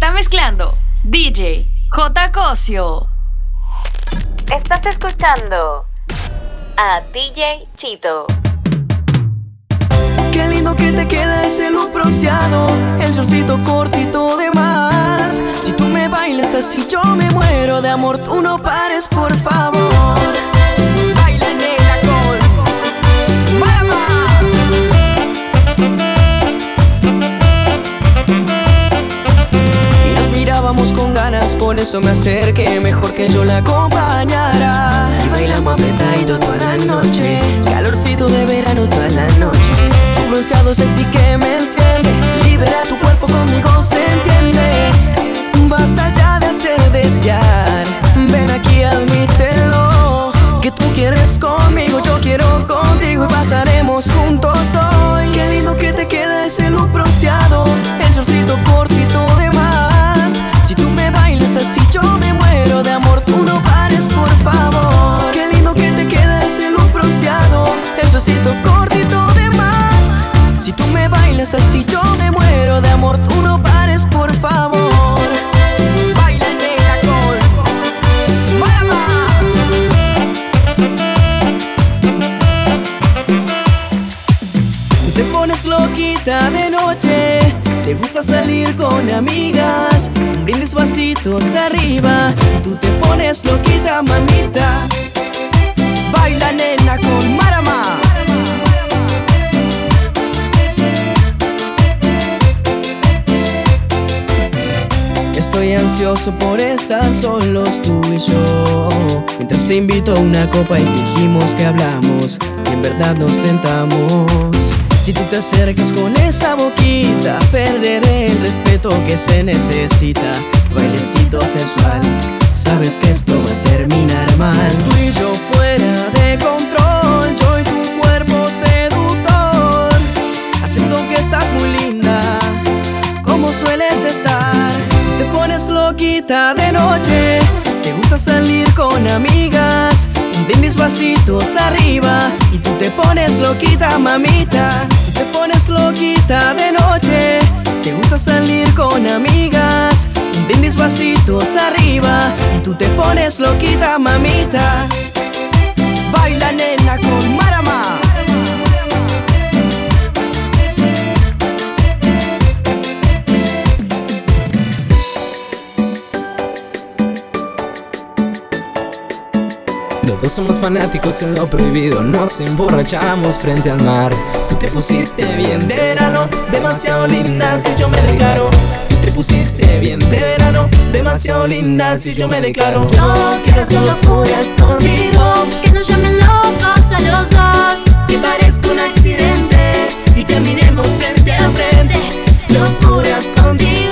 Está mezclando DJ J. Cosio. Estás escuchando a DJ Chito. Qué lindo que te queda ese look bronceado, el shortcito cortito de más. Si tú me bailas así, yo me muero de amor. Tú no pares, por favor. Por eso me acerqué. Mejor que yo la acompañara. Y bailamos apretadito toda la noche. Calorcito de verano toda la noche. Un bronceado sexy que me enciende. Libera tu cuerpo conmigo, se entiende. Basta ya de hacer desear. Ven aquí, admítelo. Que tú quieres conmigo, yo quiero contigo y pasaremos juntos hoy. Qué lindo que te queda ese look bronceado, el shortcito cortito de de amor. Tú no pares, por favor. Qué lindo que te queda ese look bronceado, el shortcito cortito de más. Si tú me bailas así, yo me muero de amor. Tú no pares, por favor. Tú te pones loquita de noche, te gusta salir con amigas, brindis vasitos arriba, Baila nena con Marama. Estoy ansioso por estar solos tú y yo. Mientras te invito a una copa y fingimos que hablamos en verdad nos tentamos. Si tú te acercas con esa boquita Perderé el respeto que se necesita. Bailecito sensual Sabes que esto va a terminar mal Tú y yo fuera de control Yo y tu cuerpo seductor Haciendo que estás muy linda como sueles estar. Te pones loquita de noche, te gusta salir con amigas. Brindis vasitos arriba y tú te pones loquita, mamita. Te pones loquita de noche, te gusta salir con amigas. Brindis vasitos arriba y tú te pones loquita, mamita. Baila nena con Marama. Los dos somos fanáticos en lo prohibido, nos emborrachamos frente al mar. Tú te pusiste bien de verano, demasiado linda si yo me declaro. Te pusiste bien. De verano, demasiado linda si yo me declaro. Yo quiero hacer locuras contigo Que nos llamen locos a los dos. Que parezca un accidente Y terminemos frente a frente. Locuras contigo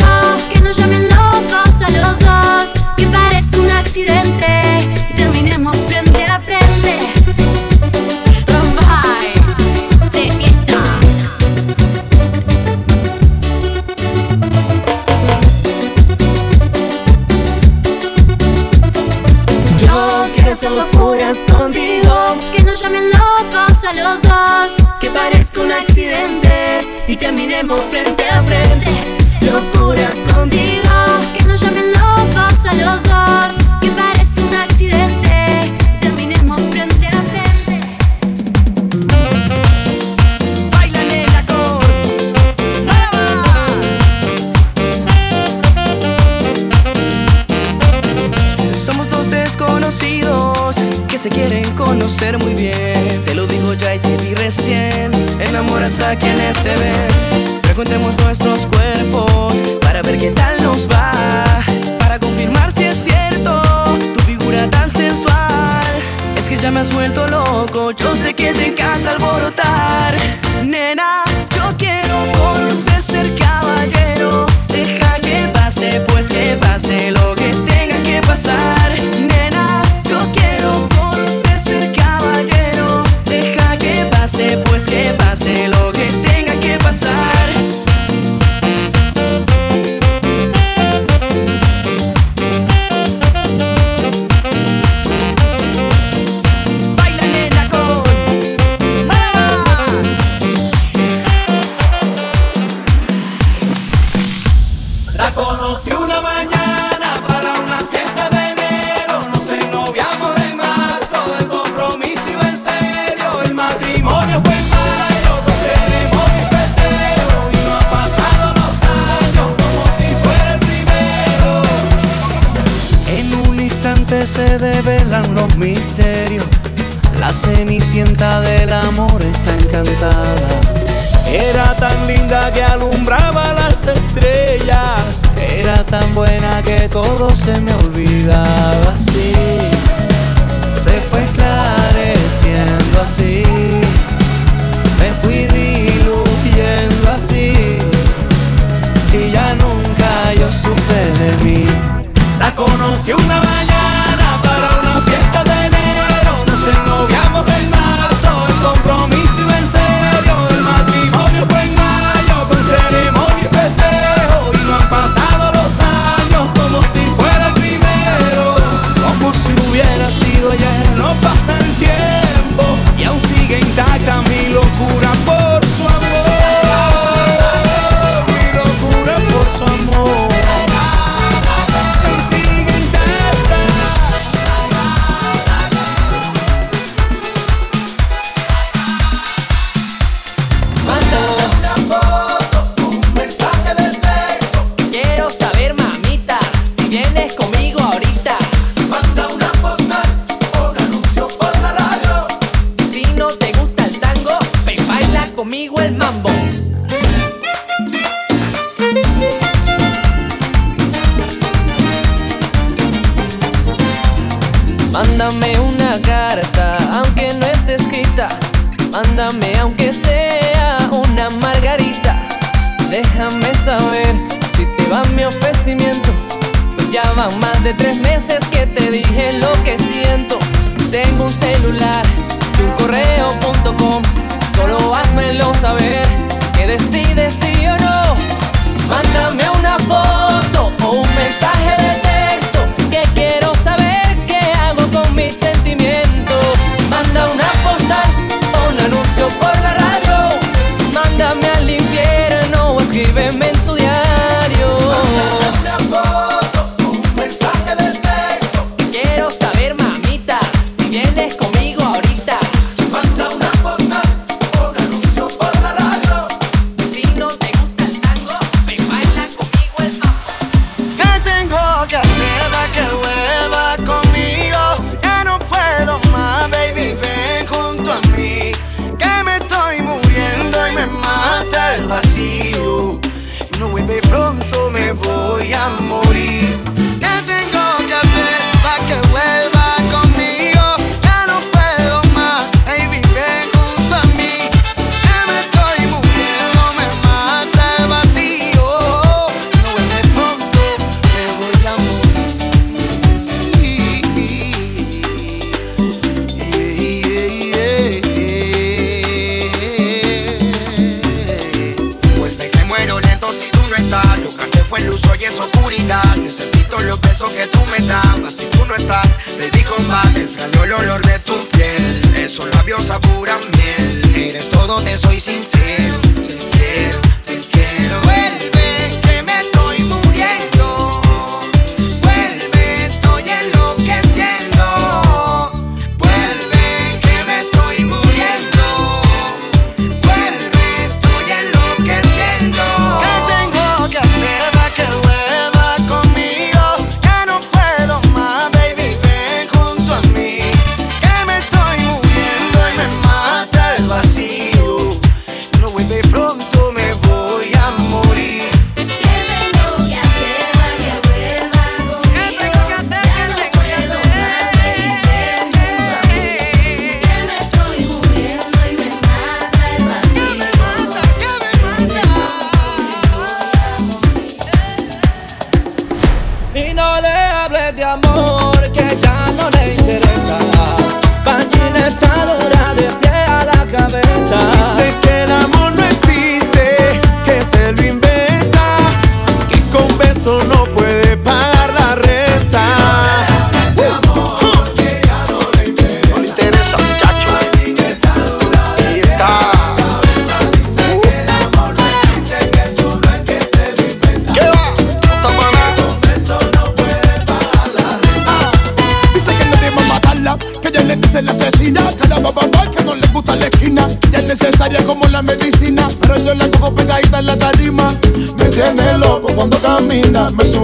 hacer locuras contigo. Que nos llamen locos a los dos que parezca un accidente y terminemos frente a frente. Locuras contigo. Que nos llamen locos a los dos quieren conocer muy bien. Te lo digo ya y te vi recién. Enamoras a quienes te ven. Frecuentemos nuestros cuerpos para ver qué tal nos va. Para confirmar si es cierto tu figura tan sensual. Es que ya me has vuelto loco. Yo sé que te encanta alborotar. Nena, yo quiero conocer ser caballero. Deja que pase, pues que pase lo que tenga que pasar. Pase, pues que Mándame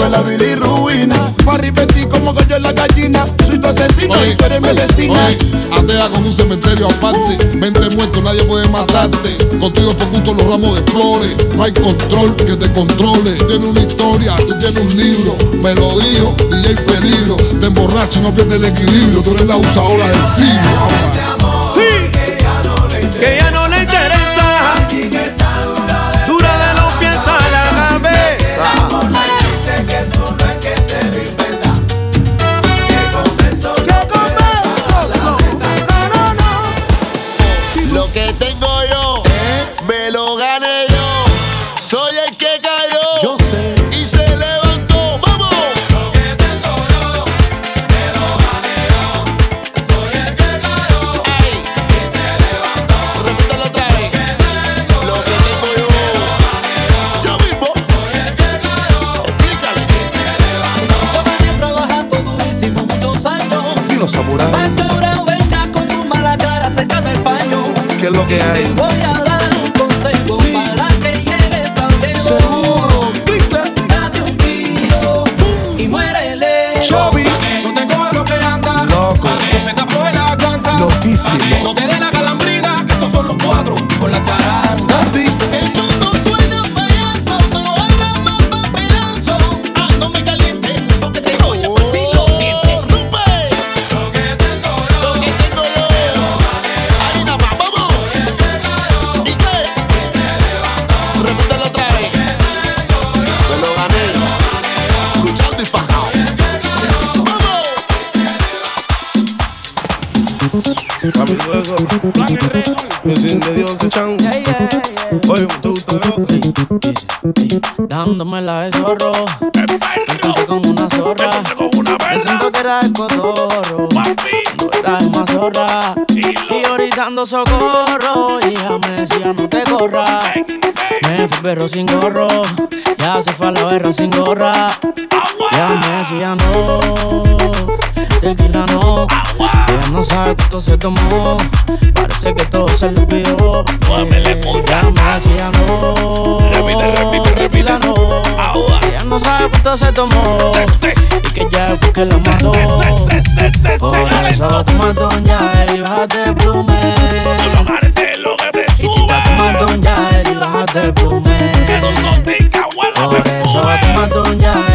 sube la bilirruina. Pa' repetir como que yo la gallina, soy tu asesino y tú eres mi asesina. Atea con un cementerio aparte, mente muerto, nadie puede matarte. Contigo por gusto los ramos de flores, no hay control que te controle. Tiene una historia, tú tienes un libro, me lo dijo DJ Peligro. Te emborracho y no pierdes el equilibrio, tú eres la usadora del siglo. Me siente Dios se chan. Oye, te gusta yo. Dándome la de zorro. Me encontré con una zorra. Me siento que era el cotorro. No era el más zorra. Y ahorita ando socorro. Y ella me decía no te corras. Me fui perro sin gorro. Ya se fue a la berra sin gorra. Ya me decía no. Tequila no. Ella no sabe cuánto se tomó. Parece que todo se le olvidó. Ya me decía no. Tequila no. Ella no sabe cuánto se tomó. Y que ya fue que la mató. Por eso toma ya y bájate el plume. Y chica, toma ya y bájate el plume. Por eso toma ya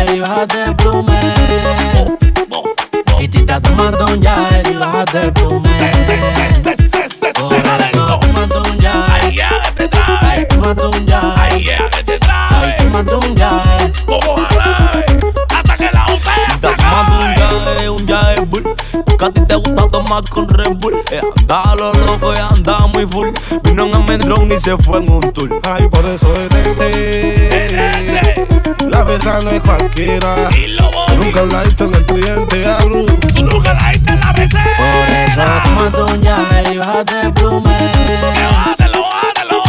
tomar con Red Bull. Eh, andaba lo loco y andaba muy full. Vino en Amendrón y se fue en un tour. Ay, por eso detente. La besa no es cualquiera. Nunca hablaste en el cliente hablo. Por eso tómate un yae y bájate el plume.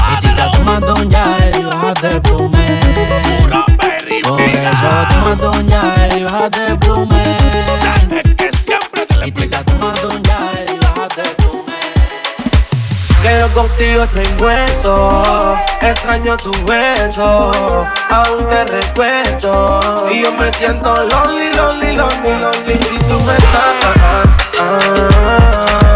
Y tita tómate un yae y bájate el plume. Por eso tómate un yae y bájate el plume. Contigo estoy muerto. Extraño tu beso. Aún te recuerdo. Y yo me siento lonely, lonely, lonely, lonely. Si tú me estás. ah, ah, ah,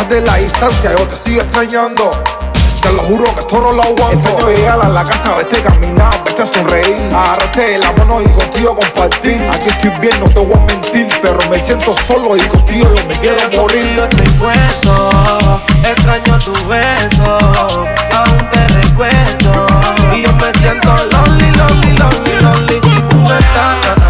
A pesar de la distancia, yo te sigo extrañando. Te lo juro que esto no lo aguanto. Extraño llegar a la casa, verte caminar, verte sonreír. Agarrarte la mano y contigo compartir. Aquí estoy bien, no te voy a mentir. Pero me siento solo y contigo yo me quiero morir. Yo estoy muerto, extraño tu beso, aún te recuerdo. Y yo me siento lonely, lonely, lonely, lonely si tú no estás.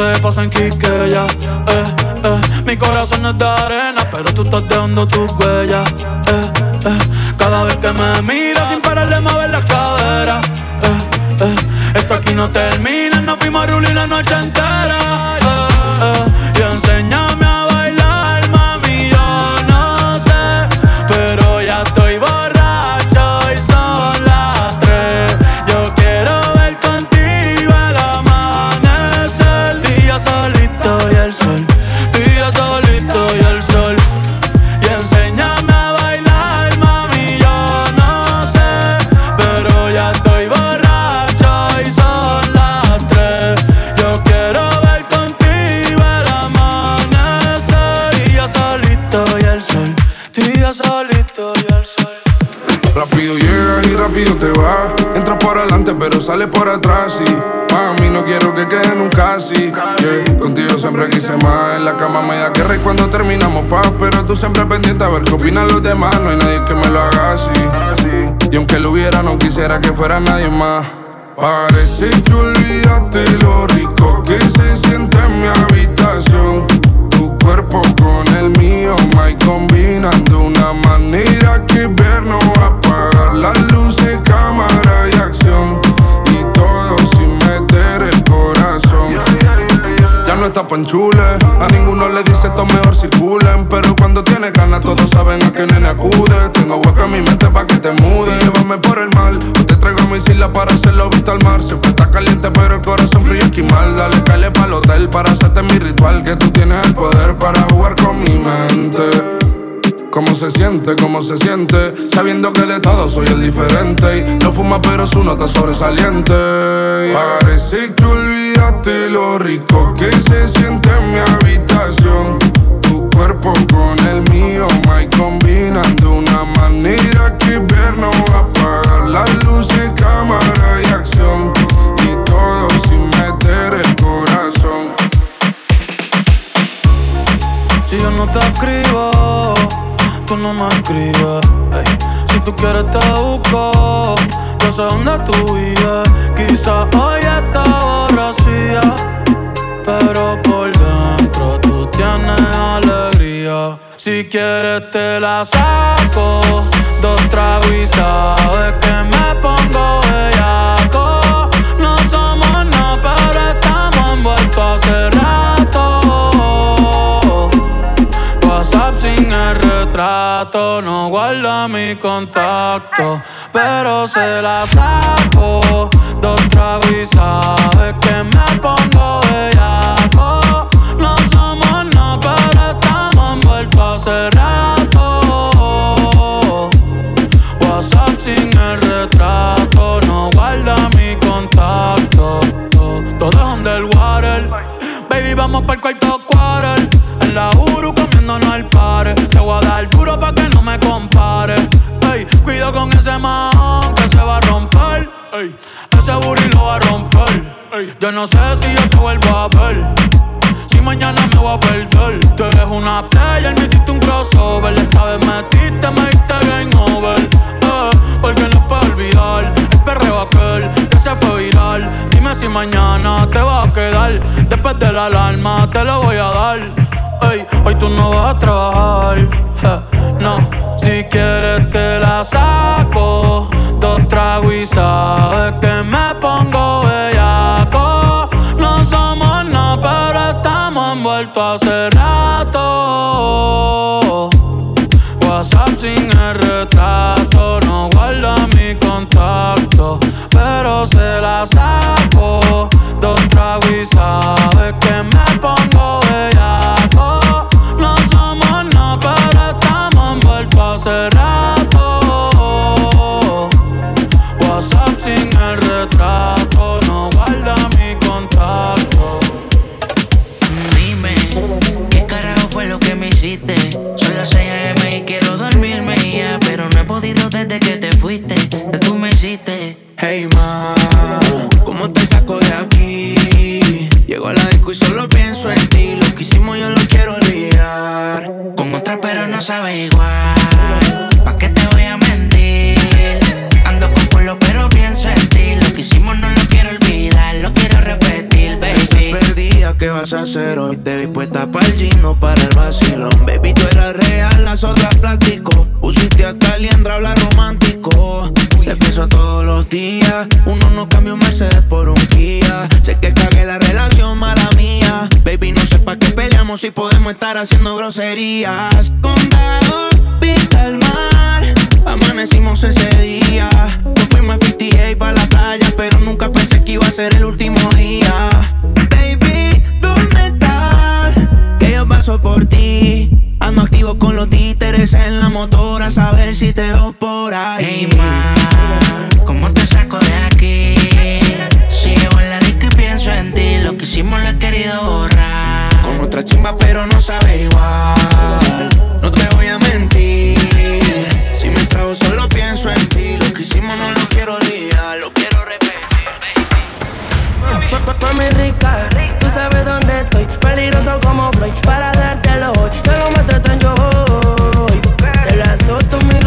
En Quiqueya. Eh, eh. Mi corazón es de arena, pero tú estás dejando tus huellas. Eh, eh. Cada vez que me miras sin parar de mover la cadera. Eh, eh. Esto aquí no termina, no fuimos a la noche entera. Me da guerra cuando terminamos paz. Pero tú siempre pendiente a ver qué opinan los demás. No hay nadie que me lo haga así. Y aunque lo hubiera, no quisiera que fuera nadie más. Parece que olvidaste lo rico que se siente en mi habitación. Tu cuerpo con el mío, my combinan de una manera que ver no apagar las luces, cámara está panchule, a ninguno le dice esto mejor circulen. Pero cuando tiene ganas, todos saben a qué nene acude. Tengo hueco en mi mente pa' que te mude. Llévame por el mal, o te traigo a mi isla para hacerlo visto al mar. Siempre está caliente, pero el corazón frío y mal. Dale, calle pa'l hotel para hacerte mi ritual. Que tú tienes el poder para jugar con mi mente. ¿Cómo se siente? ¿Cómo se siente? Sabiendo que de todo soy el diferente Y no fuma pero su nota sobresaliente Parece que olvidaste lo rico que se siente en mi habitación Tu cuerpo con el mío, my combinan de una manera que ver no va a apagar Las luces, cámara y acción tú no me escribes. Si tú quieres te busco, yo sé dónde tú vives. Quizás hoy está borracía, pero por dentro tú tienes alegría. Si quieres te la saco, dos tragos y sabes que me pongo bellaco. El retrato, no guarda mi contacto, pero se la saco. Dos tragos que me pongo bellaco. No somos nada, pero estamos envueltos hace rato. WhatsApp sin el retrato, no guarda mi contacto. Todo es underwater. Baby, vamos para el cuarto quarter. Compare. Ey, cuido con ese man que se va a romper. Ey, ese booty lo va a romper. Yo no sé si yo te vuelvo a ver. Si mañana me voy a perder. Tú eres una player, me hiciste un crossover. Esta vez metiste, me diste game over. Eh, porque no es para olvidar el perreo aquel que se fue viral. Dime si mañana te va a quedar. Después de la alarma te lo voy a dar. Ey, hoy tú no vas a trabajar. no, si quieres te la saco. Dos tragos y sabes que me pongo bellaco. No somos nada, pero estamos envueltos hace rato. WhatsApp sin el retrato, no guarda mi contacto, pero se la saco. Para el gino, para el vacilón. Baby, tú eras real, las otras plástico. Pusiste hasta liendra, habla romántico. Te pienso todos los días. Uno no cambia un Mercedes por un Kia. Sé que cagué la relación, mala mía. Baby, no sé para qué peleamos si podemos estar haciendo groserías. Condado, pinta el mar. Amanecimos ese día. Nos fuimos a 58 para la playa, pero nunca pensé que iba a ser el último. Otra chimba, pero no sabe igual. No te voy a mentir. Si me trago, solo pienso en ti. Lo que hicimos no lo quiero olvidar, lo quiero repetir. Rica, tú sabes dónde estoy. Peligroso como Floyd, para dártelo hoy. Yo lo meto tan yo hoy. Te la mi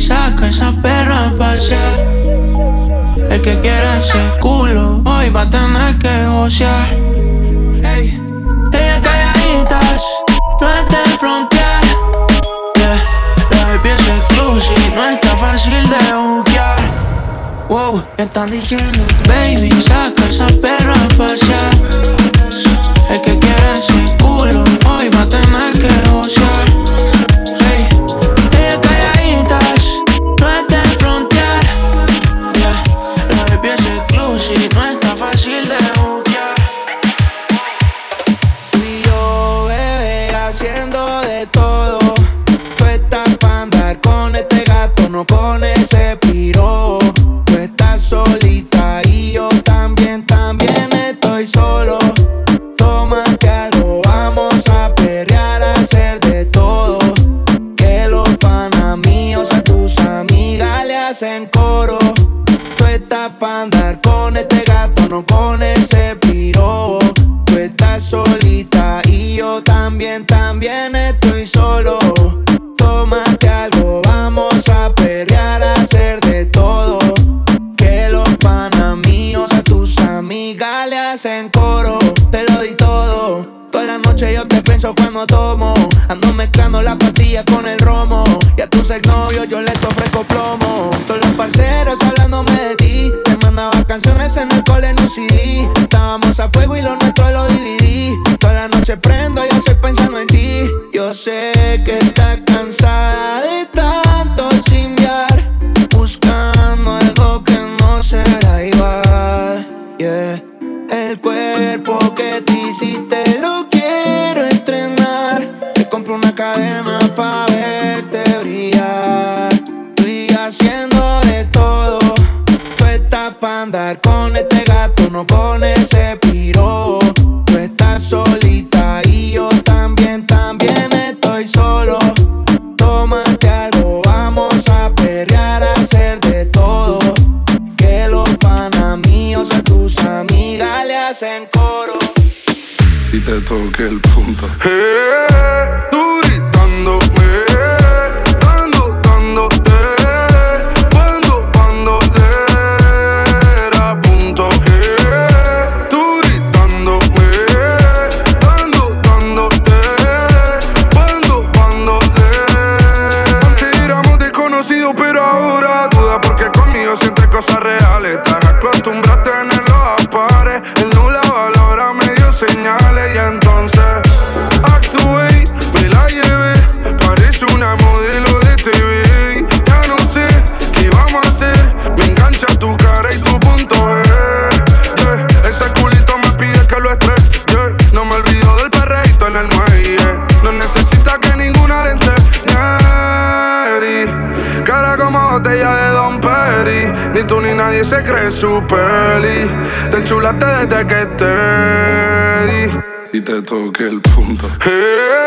saca esa perra a pasear. El que quiera ese culo, hoy va a tener que gocear. Ey, ella calladitas, no es de frontear. Yeah, la baby es exclusive, no está fácil de buquear. Wow, están diciendo, baby, saca esa perra a pasear. También, estoy solo. Tómate algo, vamos a perrear, a hacer de todo. Que los panas míos a tus amigas le hacen coro. Te lo di todo. Toda la noche yo te pienso cuando tomo. Ando mezclando la pastilla con el romo. Y a tus exnovios yo les ofrezco plomo. Todos los parceros hablándome de ti. Te mandaba canciones en el cole en un CD. Estábamos a fuego y lo nuestro lo dividí. Toda la noche prendo sé que estás en coro. Y te toqué el punto. Hey, tú gritando su peli. Te enchulaste desde que te di. Y te toqué el punto. Eh,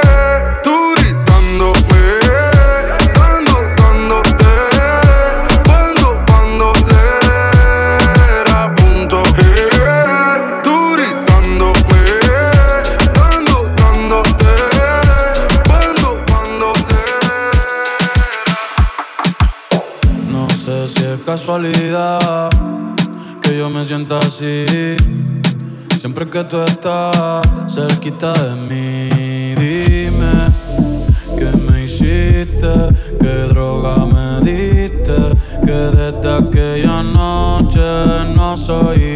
siempre que tú estás cerquita de mí. Dime qué me hiciste, qué droga me diste, que desde aquella noche no soy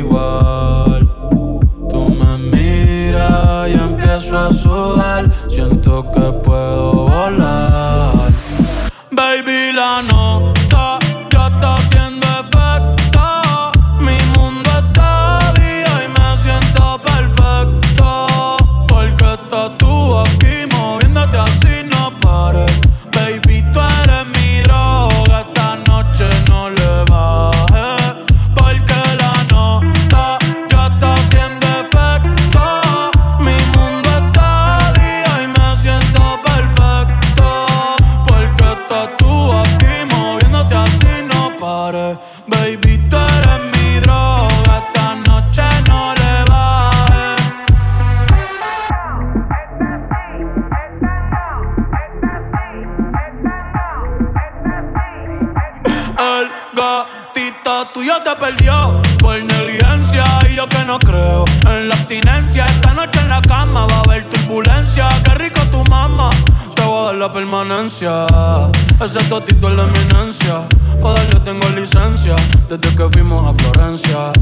Ese totito es la eminencia. Para darle tengo licencia. Desde que fuimos a Florencia.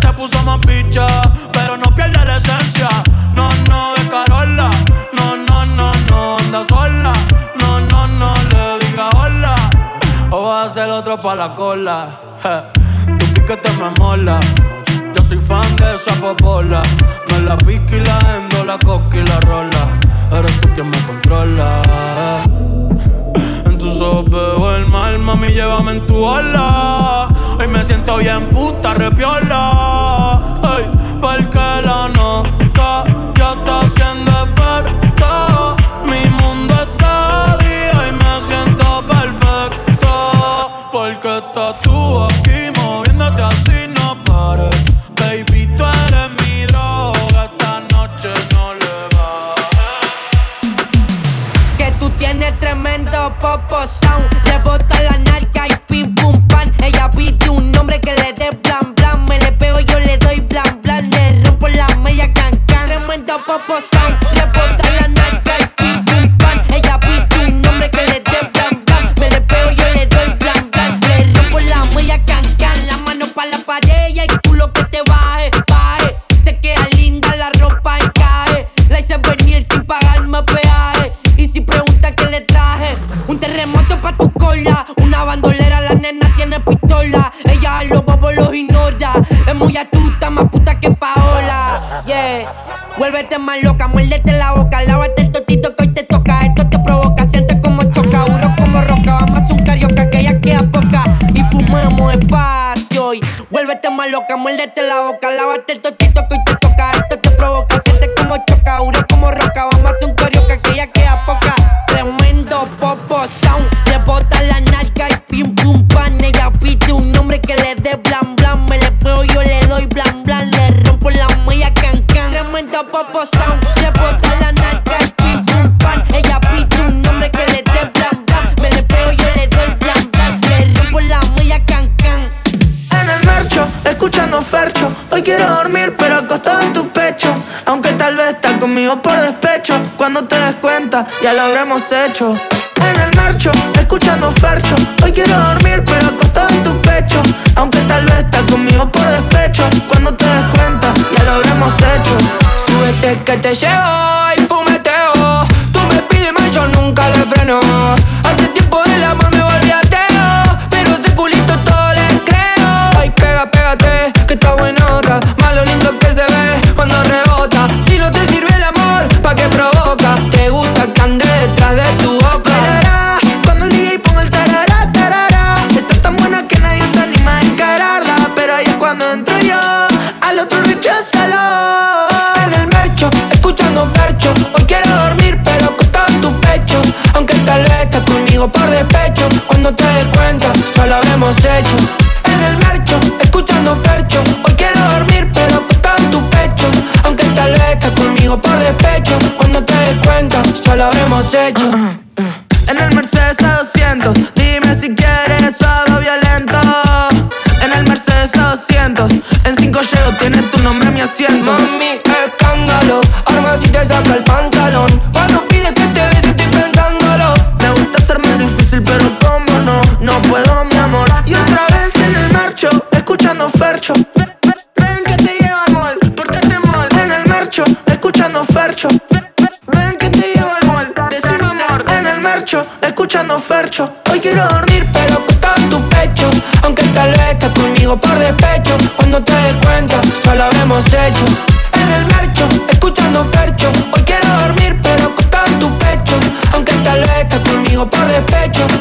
Se puso más picha, pero no pierde la esencia. No, no, de Carola. No, no, no, no, anda sola. No, no, no, le diga hola. O va a ser otro para la cola. loca. El totito que hoy te toca. Esto te provoca, siente como choca. Ure como roca, vamos a hacer un carioca que ya queda poca. Tremendo popo sound. Le bota la narca y pim pum pan. Ella pide un nombre que le dé blan blan. Me le pego, yo le doy blan blan. Le rompo la mella can can. Tremendo popo sound. no te des cuenta, ya lo habremos hecho. En el marcho, escuchando fercho. Hoy quiero dormir, pero acostado en tu pecho. Aunque tal vez estás conmigo por despecho. Cuando te des cuenta, ya lo habremos hecho. Súbete que te llevo y fumeteo. Tú me pides más, yo nunca le freno. Hace tiempo de la mami tengo par de pechos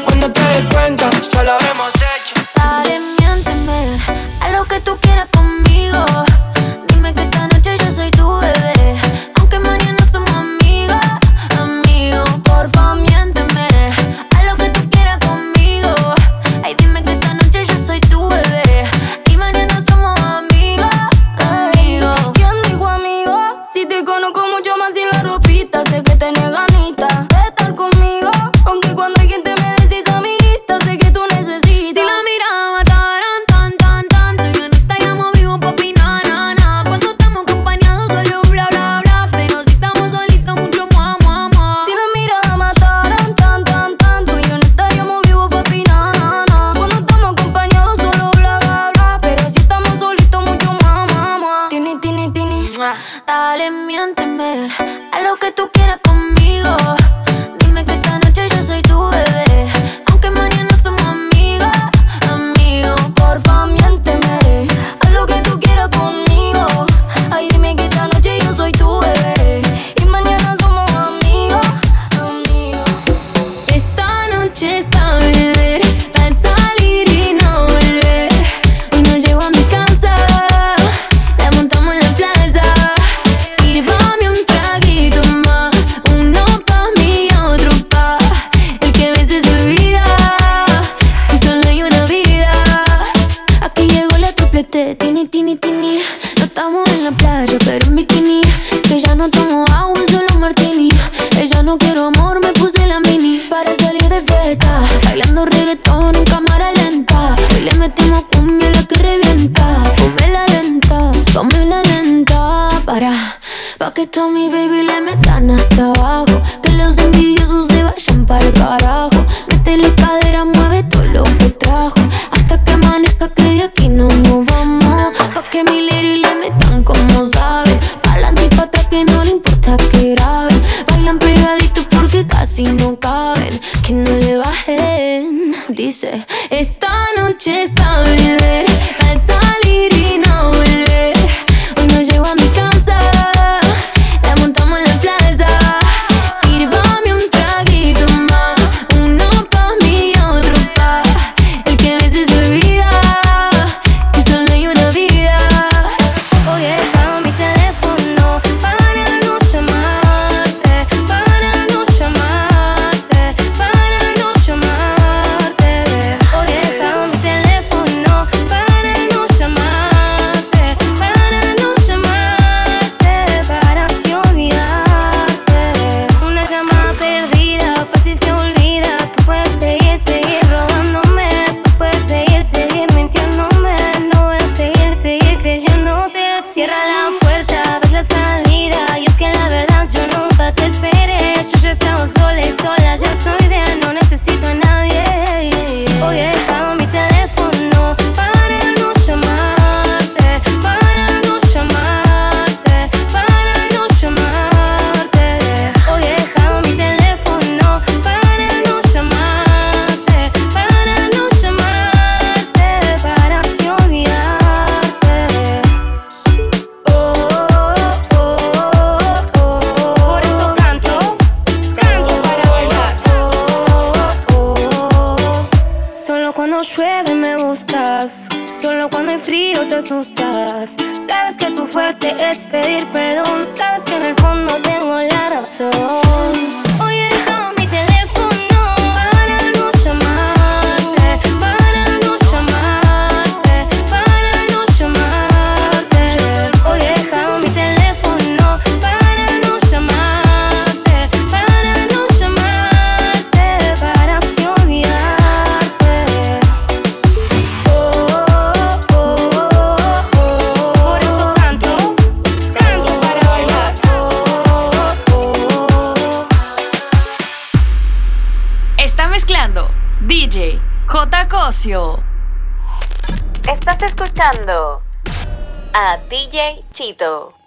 Estás